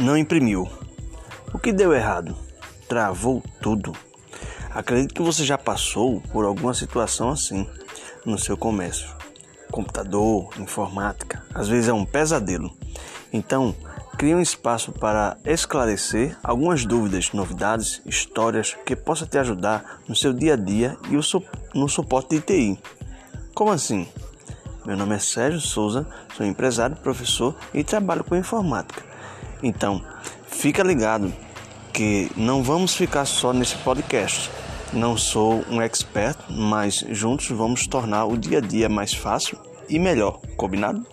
não imprimiu. O que deu errado? Travou tudo. Acredito que você já passou por alguma situação assim no seu comércio. Computador, informática, às vezes é um pesadelo. Então, crie um espaço para esclarecer algumas dúvidas, novidades, histórias que possa te ajudar no seu dia a dia e no suporte de TI. Como assim? Meu nome é Sérgio Souza, sou empresário, professor e trabalho com informática. Então, fica ligado que não vamos ficar só nesse podcast. Não sou um expert, mas juntos vamos tornar o dia a dia mais fácil e melhor, combinado?